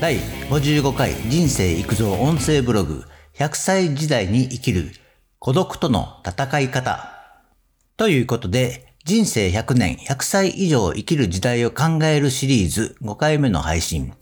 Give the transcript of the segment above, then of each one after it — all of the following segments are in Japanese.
第55回人生育造音声ブログ100歳時代に生きる孤独との戦い方ということで人生100年100歳以上生きる時代を考えるシリーズ5回目の配信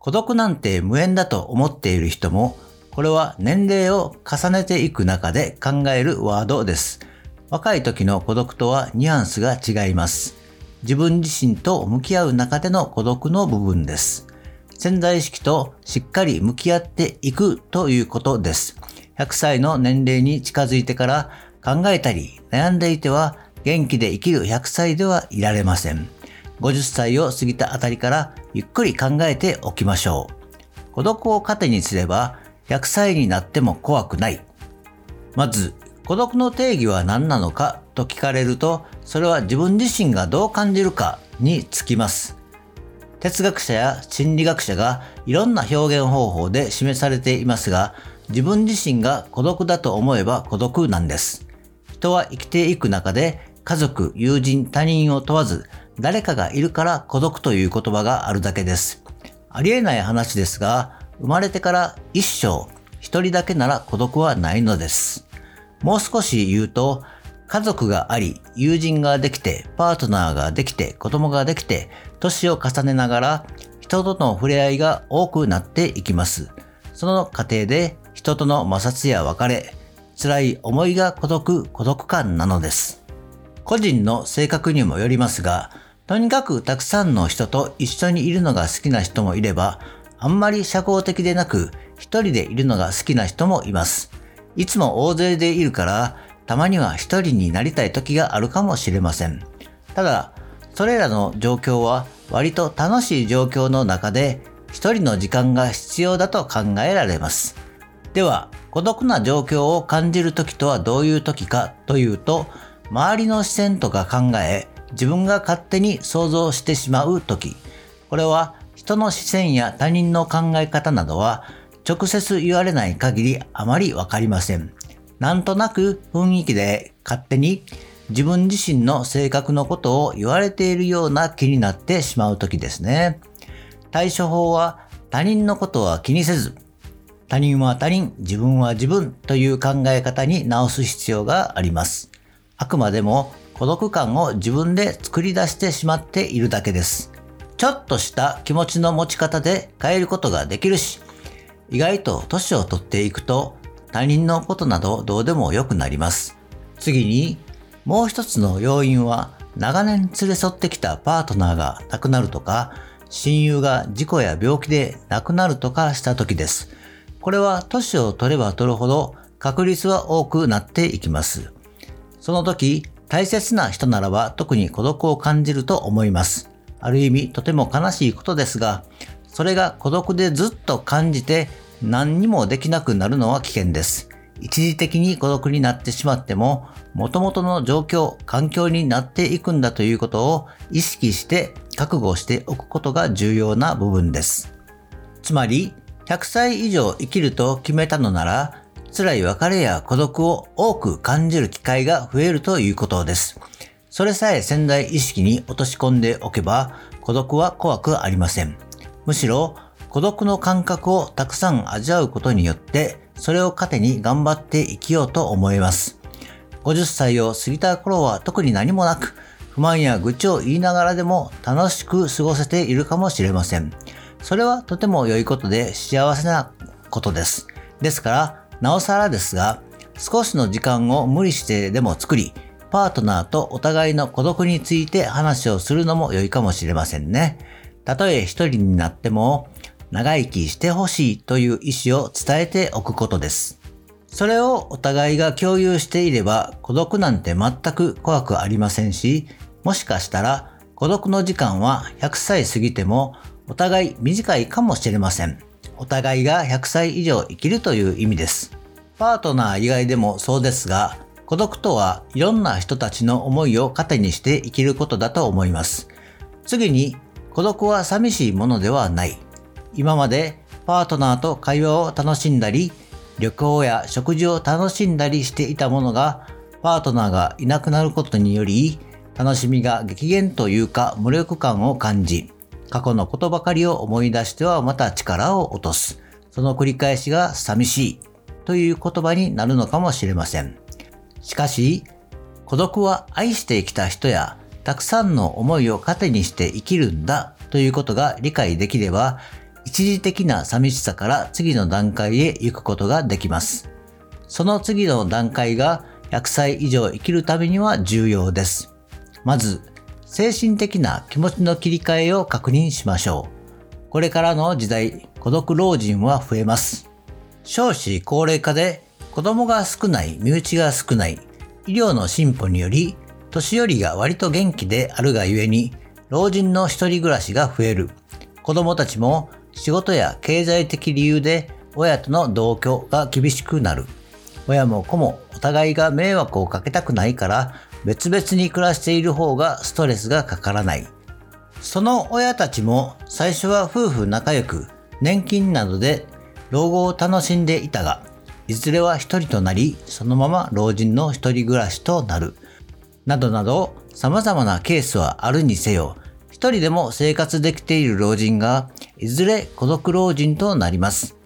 孤独なんて無縁だと思っている人もこれは年齢を重ねていく中で考えるワードです。若い時の孤独とはニュアンスが違います。自分自身と向き合う中での孤独の部分です。潜在意識としっかり向き合っていくということです。100歳の年齢に近づいてから考えたり悩んでいては元気で生きる100歳ではいられません。50歳を過ぎたあたりからゆっくり考えておきましょう。孤独を糧にすれば100歳になっても怖くない。まず、孤独の定義は何なのかと聞かれると、それは自分自身がどう感じるかにつきます。哲学者や心理学者がいろんな表現方法で示されていますが、自分自身が孤独だと思えば孤独なんです。人は生きていく中で家族、友人、他人を問わず誰かがいるから孤独という言葉があるだけです。ありえない話ですが、生まれてから一生一人だけなら孤独はないのです。もう少し言うと、家族があり、友人ができて、パートナーができて、子供ができて、年を重ねながら、人との触れ合いが多くなっていきます。その過程で、人との摩擦や別れ、辛い思いが孤独、孤独感なのです。個人の性格にもよりますが、とにかくたくさんの人と一緒にいるのが好きな人もいれば、あんまり社交的でなく、一人でいるのが好きな人もいます。いつも大勢でいるから、たまには一人になりたい時があるかもしれません。ただ、それらの状況は割と楽しい状況の中で、一人の時間が必要だと考えられます。では、孤独な状況を感じる時とはどういう時かというと、周りの視線とか考え、自分が勝手に想像してしまう時。これは人の視線や他人の考え方などは直接言われない限りあまりわかりません。なんとなく雰囲気で勝手に自分自身の性格のことを言われているような気になってしまう時ですね。対処法は他人のことは気にせず、他人は他人、自分は自分という考え方に直す必要があります。あくまでも孤独感を自分で作り出してしまっているだけです。ちょっとした気持ちの持ち方で変えることができるし、意外と年を取っていくと他人のことなどどうでもよくなります。次に、もう一つの要因は長年連れ添ってきたパートナーが亡くなるとか、親友が事故や病気で亡くなるとかした時です。これは年を取れば取るほど確率は多くなっていきます。その時、大切な人ならば特に孤独を感じると思います。ある意味とても悲しいことですが、それが孤独でずっと感じて何にもできなくなるのは危険です。一時的に孤独になってしまっても、元々の状況、環境になっていくんだということを意識して覚悟しておくことが重要な部分です。つまり、100歳以上生きると決めたのなら、辛い別れや孤独を多く感じる機会が増えるということです。それさえ潜在意識に落とし込んでおけば、孤独は怖くありません。むしろ、孤独の感覚をたくさん味わうことによって、それを糧に頑張って生きようと思います。50歳を過ぎた頃は特に何もなく、不満や愚痴を言いながらでも楽しく過ごせているかもしれません。それはとても良いことで幸せなことです。ですから、なおさらですが、少しの時間を無理してでも作り、パートナーとお互いの孤独について話をするのも良いかもしれませんね。たとえ一人になっても、長生きしてほしいという意思を伝えておくことです。それをお互いが共有していれば孤独なんて全く怖くありませんし、もしかしたら孤独の時間は100歳過ぎてもお互い短いかもしれません。お互いが100歳以上生きるという意味です。パートナー以外でもそうですが、孤独とはいろんな人たちの思いを糧にして生きることだと思います。次に、孤独は寂しいものではない。今までパートナーと会話を楽しんだり、旅行や食事を楽しんだりしていたものが、パートナーがいなくなることにより、楽しみが激減というか無力感を感じ、過去のことばかりを思い出してはまた力を落とす。その繰り返しが寂しいという言葉になるのかもしれません。しかし、孤独は愛してきた人やたくさんの思いを糧にして生きるんだということが理解できれば、一時的な寂しさから次の段階へ行くことができます。その次の段階が100歳以上生きるためには重要です。まず、精神的な気持ちの切り替えを確認しましょう。これからの時代、孤独老人は増えます。少子高齢化で子供が少ない、身内が少ない、医療の進歩により、年寄りが割と元気であるがゆえに、老人の一人暮らしが増える。子供たちも仕事や経済的理由で親との同居が厳しくなる。親も子もお互いが迷惑をかけたくないから別々に暮らしている方がストレスがかからない。その親たちも最初は夫婦仲良く年金などで老後を楽しんでいたが、いずれは一人となり、そのまま老人の一人暮らしとなる。などなど様々なケースはあるにせよ、一人でも生活できている老人が、いずれ孤独老人となります。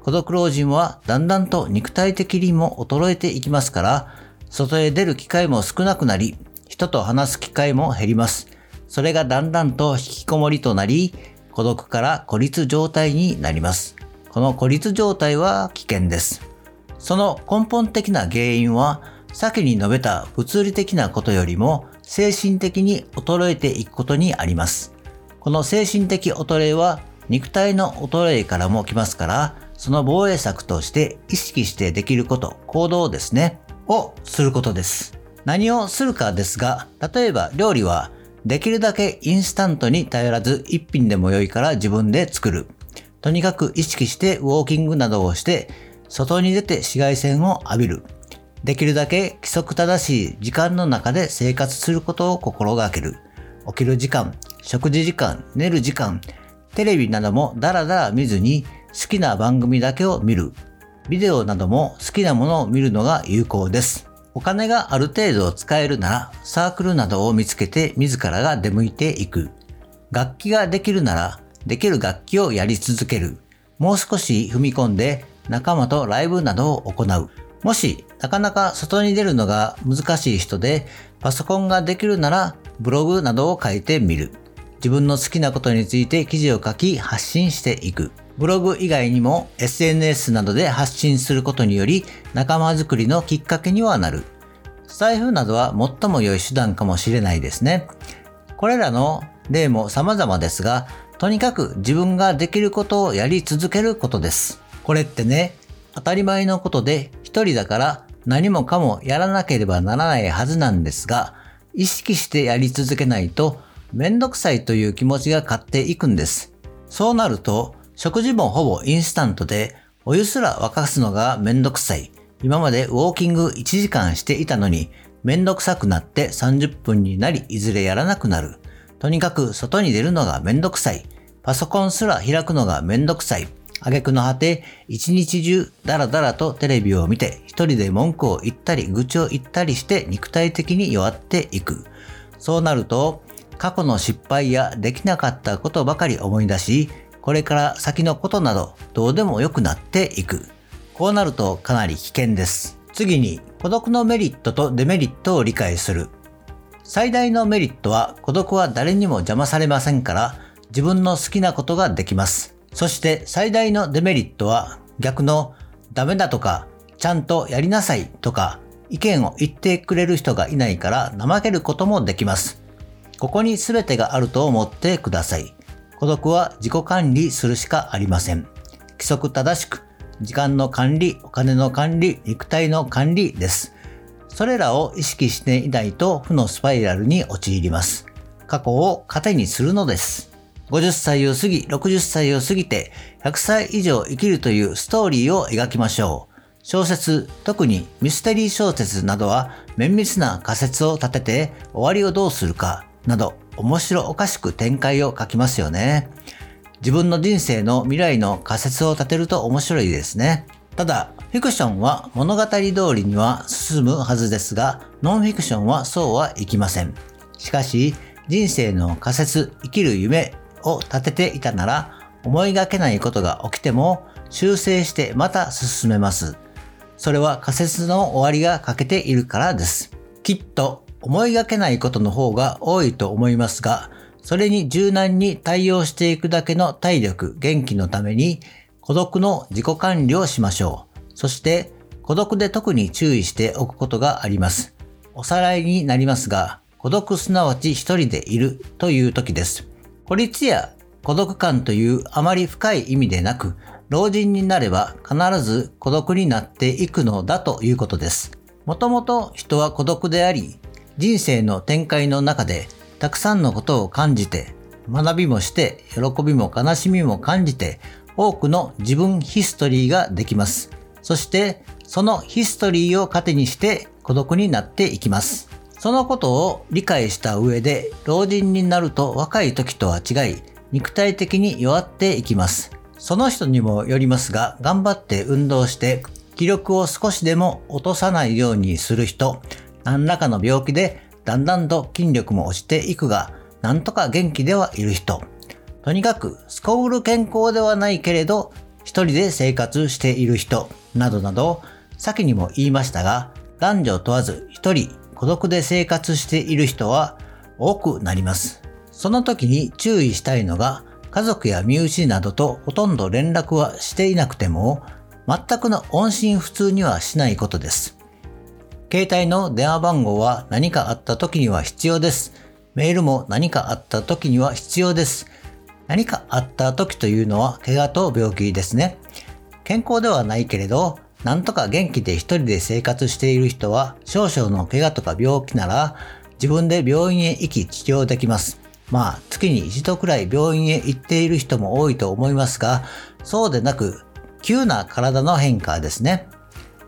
孤独老人はだんだんと肉体的にも衰えていきますから、外へ出る機会も少なくなり、人と話す機会も減ります。それがだんだんと引きこもりとなり、孤独から孤立状態になります。この孤立状態は危険です。その根本的な原因は、先に述べた物理的なことよりも精神的に衰えていくことにあります。この精神的衰えは肉体の衰えからも来ますから、その防衛策として意識してできること、行動ですね、をすることです。何をするかですが、例えば料理はできるだけインスタントに頼らず一品でも良いから自分で作る。とにかく意識してウォーキングなどをして外に出て紫外線を浴びる。できるだけ規則正しい時間の中で生活することを心がける。起きる時間、食事時間、寝る時間、テレビなどもダラダラ見ずに好きな番組だけを見る。ビデオなども好きなものを見るのが有効です。お金がある程度使えるならサークルなどを見つけて自らが出向いていく。楽器ができるならできる楽器をやり続ける。もう少し踏み込んで仲間とライブなどを行う。もし、なかなか外に出るのが難しい人で、パソコンができるなら、ブログなどを書いてみる。自分の好きなことについて記事を書き発信していく。ブログ以外にも SNS などで発信することにより仲間づくりのきっかけにはなる。スタイフなどは最も良い手段かもしれないですね。これらの例も様々ですが、とにかく自分ができることをやり続けることです。これってね、当たり前のことで一人だから何もかもやらなければならないはずなんですが、意識してやり続けないとめんどくさいという気持ちが勝っていくんです。そうなると、食事もほぼインスタントで、お湯すら沸かすのがめんどくさい。今までウォーキング1時間していたのに、めんどくさくなって30分になり、いずれやらなくなる。とにかく外に出るのがめんどくさい。パソコンすら開くのがめんどくさい。挙句の果て、一日中ダラダラとテレビを見て、一人で文句を言ったり、愚痴を言ったりして肉体的に弱っていく。そうなると、過去の失敗やできなかったことばかり思い出し、これから先のことなどどうでも良くなっていく。こうなるとかなり危険です。次に、孤独のメリットとデメリットを理解する。最大のメリットは孤独は誰にも邪魔されませんから自分の好きなことができます。そして最大のデメリットは逆のダメだとかちゃんとやりなさいとか意見を言ってくれる人がいないから怠けることもできます。ここに全てがあると思ってください。孤独は自己管理するしかありません。規則正しく、時間の管理、お金の管理、肉体の管理です。それらを意識していないと負のスパイラルに陥ります。過去を糧にするのです。50歳を過ぎ、60歳を過ぎて、100歳以上生きるというストーリーを描きましょう。小説、特にミステリー小説などは綿密な仮説を立てて終わりをどうするかなど面白おかしく展開を書きますよね。自分の人生の未来の仮説を立てると面白いですね。ただ、フィクションは物語通りには進むはずですが、ノンフィクションはそうはいきません。しかし、人生の仮説、生きる夢を立てていたなら、思いがけないことが起きても修正してまた進めます。それは仮説の終わりが欠けているからです。きっと思いがけないことの方が多いと思いますが、それに柔軟に対応していくだけの体力、元気のために孤独の自己管理をしましょう。そして孤独で特に注意しておくことがあります。おさらいになりますが、孤独すなわち一人でいるという時です。孤立や孤独感というあまり深い意味でなく、老人になれば必ず孤独になっていくのだということです。もともと人は孤独であり、人生の展開の中でたくさんのことを感じて、学びもして、喜びも悲しみも感じて、多くの自分ヒストリーができます。そして、そのヒストリーを糧にして孤独になっていきます。そのことを理解した上で、老人になると若い時とは違い、肉体的に弱っていきます。その人にもよりますが、頑張って運動して気力を少しでも落とさないようにする人、何らかの病気でだんだんと筋力も落ちていくが、なんとか元気ではいる人。とにかく、すこぶる健康ではないけれど、一人で生活している人、などなど、先にも言いましたが、男女問わず一人孤独で生活している人は多くなります。その時に注意したいのが、家族や身内などとほとんど連絡はしていなくても、全くの音信不通にはしないことです。携帯の電話番号は何かあった時には必要です。メールも何かあった時には必要です。何かあった時というのは怪我と病気ですね。健康ではないけれど、なんとか元気で一人で生活している人は少々の怪我とか病気なら自分で病院へ行き治療できます。まあ、月に一度くらい病院へ行っている人も多いと思いますが、そうでなく、急な体の変化ですね。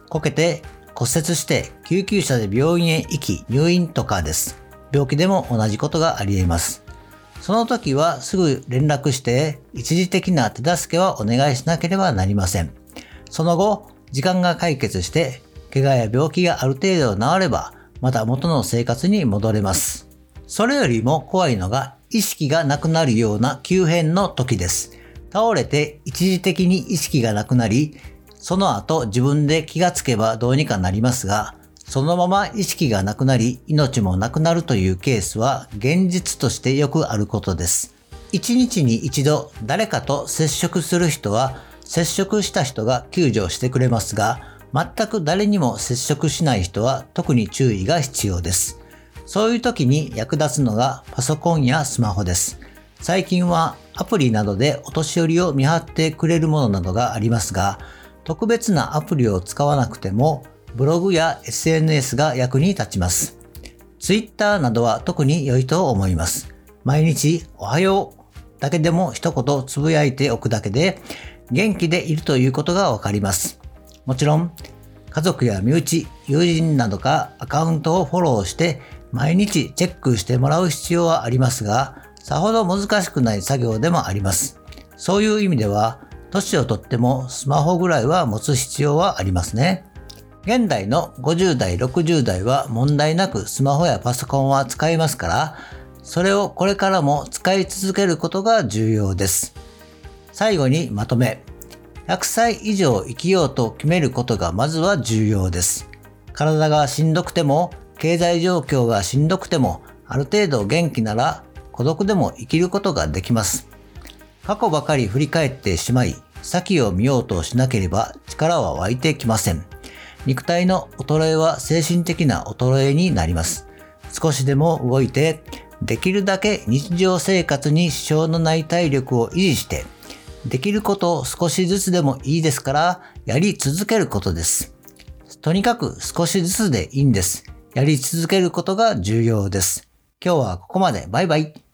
こけて骨折して救急車で病院へ行き入院とかです。病気でも同じことがあり得ます。その時はすぐ連絡して一時的な手助けはお願いしなければなりません。その後、時間が解決して怪我や病気がある程度治ればまた元の生活に戻れます。それよりも怖いのが意識がなくなるような急変の時です。倒れて一時的に意識がなくなり、その後自分で気がつけばどうにかなりますが、そのまま意識がなくなり命もなくなるというケースは現実としてよくあることです。一日に一度誰かと接触する人は接触した人が救助してくれますが、全く誰にも接触しない人は特に注意が必要です。そういう時に役立つのがパソコンやスマホです。最近はアプリなどでお年寄りを見張ってくれるものなどがありますが、特別なアプリを使わなくても、ブログや SNS が役に立ちます。Twitter などは特に良いと思います。毎日おはようだけでも一言つぶやいておくだけで元気でいるということがわかります。もちろん家族や身内、友人などがアカウントをフォローして毎日チェックしてもらう必要はありますが、さほど難しくない作業でもあります。そういう意味では、年をとってもスマホぐらいは持つ必要はありますね。現代の50代、60代は問題なくスマホやパソコンは使いますから、それをこれからも使い続けることが重要です。最後にまとめ。100歳以上生きようと決めることがまずは重要です。体がしんどくても経済状況がしんどくても、ある程度元気なら孤独でも生きることができます。過去ばかり振り返ってしまい、先を見ようとしなければ力は湧いてきません。肉体の衰えは精神的な衰えになります。少しでも動いて、できるだけ日常生活に支障のない体力を維持して、できることを少しずつでもいいですから、やり続けることです。とにかく少しずつでいいんです。やり続けることが重要です。今日はここまで。バイバイ。